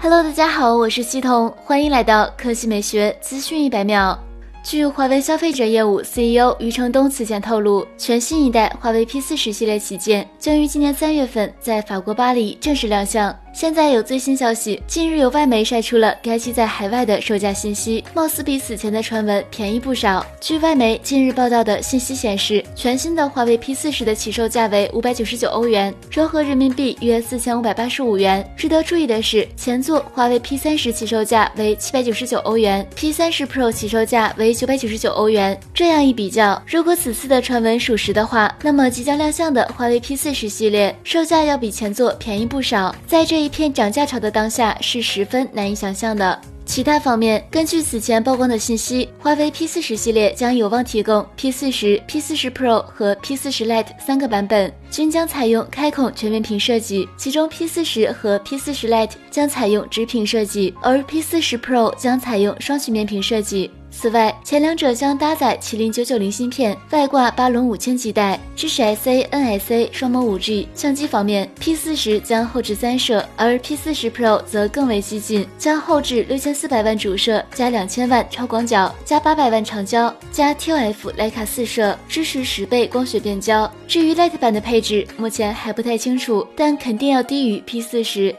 Hello，大家好，我是西彤，欢迎来到科技美学资讯一百秒。据华为消费者业务 CEO 余承东此前透露，全新一代华为 P 四十系列旗舰将于今年三月份在法国巴黎正式亮相。现在有最新消息，近日有外媒晒出了该机在海外的售价信息，貌似比此前的传闻便宜不少。据外媒近日报道的信息显示，全新的华为 P 四十的起售价为五百九十九欧元，折合人民币约四千五百八十五元。值得注意的是，前作华为 P 三十起售价为七百九十九欧元，P 三十 Pro 起售价为九百九十九欧元。这样一比较，如果此次的传闻属实的话，那么即将亮相的华为 P 四十系列售价要比前作便宜不少。在这一一片涨价潮的当下，是十分难以想象的。其他方面，根据此前曝光的信息，华为 P 四十系列将有望提供 P 四十、P 四十 Pro 和 P 四十 Lite 三个版本，均将采用开孔全面屏设计。其中 P 四十和 P 四十 Lite 将采用直屏设计，而 P 四十 Pro 将采用双曲面屏设计。此外，前两者将搭载麒麟九九零芯片，外挂八龙五千基带，支持 SA、NSA 双模五 G。相机方面，P 四十将后置三摄，而 P 四十 Pro 则更为激进，将后置六千四百万主摄加两千万超广角加八百万长焦加 TOF 徕卡四摄，支持十倍光学变焦。至于 Lite 版的配置，目前还不太清楚，但肯定要低于 P 四十。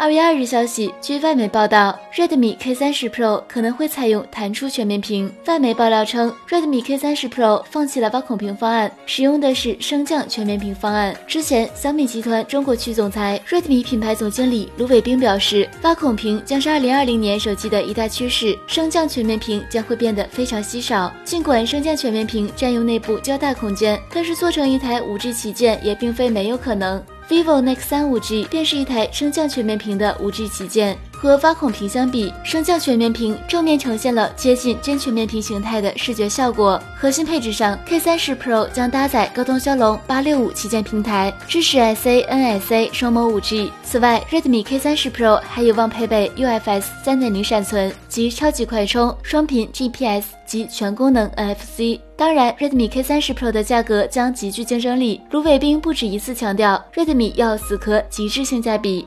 二月二日消息，据外媒报道，Redmi K 三十 Pro 可能会采用弹出全面屏。外媒爆料称，Redmi K 三十 Pro 放弃了挖孔屏方案，使用的是升降全面屏方案。之前，小米集团中国区总裁、Redmi 品牌总经理卢伟冰表示，挖孔屏将是二零二零年手机的一大趋势，升降全面屏将会变得非常稀少。尽管升降全面屏占用内部较大空间，但是做成一台五 G 旗舰也并非没有可能。Vivo Nex 3 5G 便是一台升降全面屏的 5G 旗舰。和挖孔屏相比，升降全面屏正面呈现了接近真全面屏形态的视觉效果。核心配置上，K 三十 Pro 将搭载高通骁龙八六五旗舰平台，支持 SA、NSA 双模五 G。此外，Redmi K 三十 Pro 还有望配备 UFS 三点零闪存及超级快充、双频 GPS 及全功能 NFC。当然，Redmi K 三十 Pro 的价格将极具竞争力。卢伟冰不止一次强调，Redmi 要死磕极致性价比。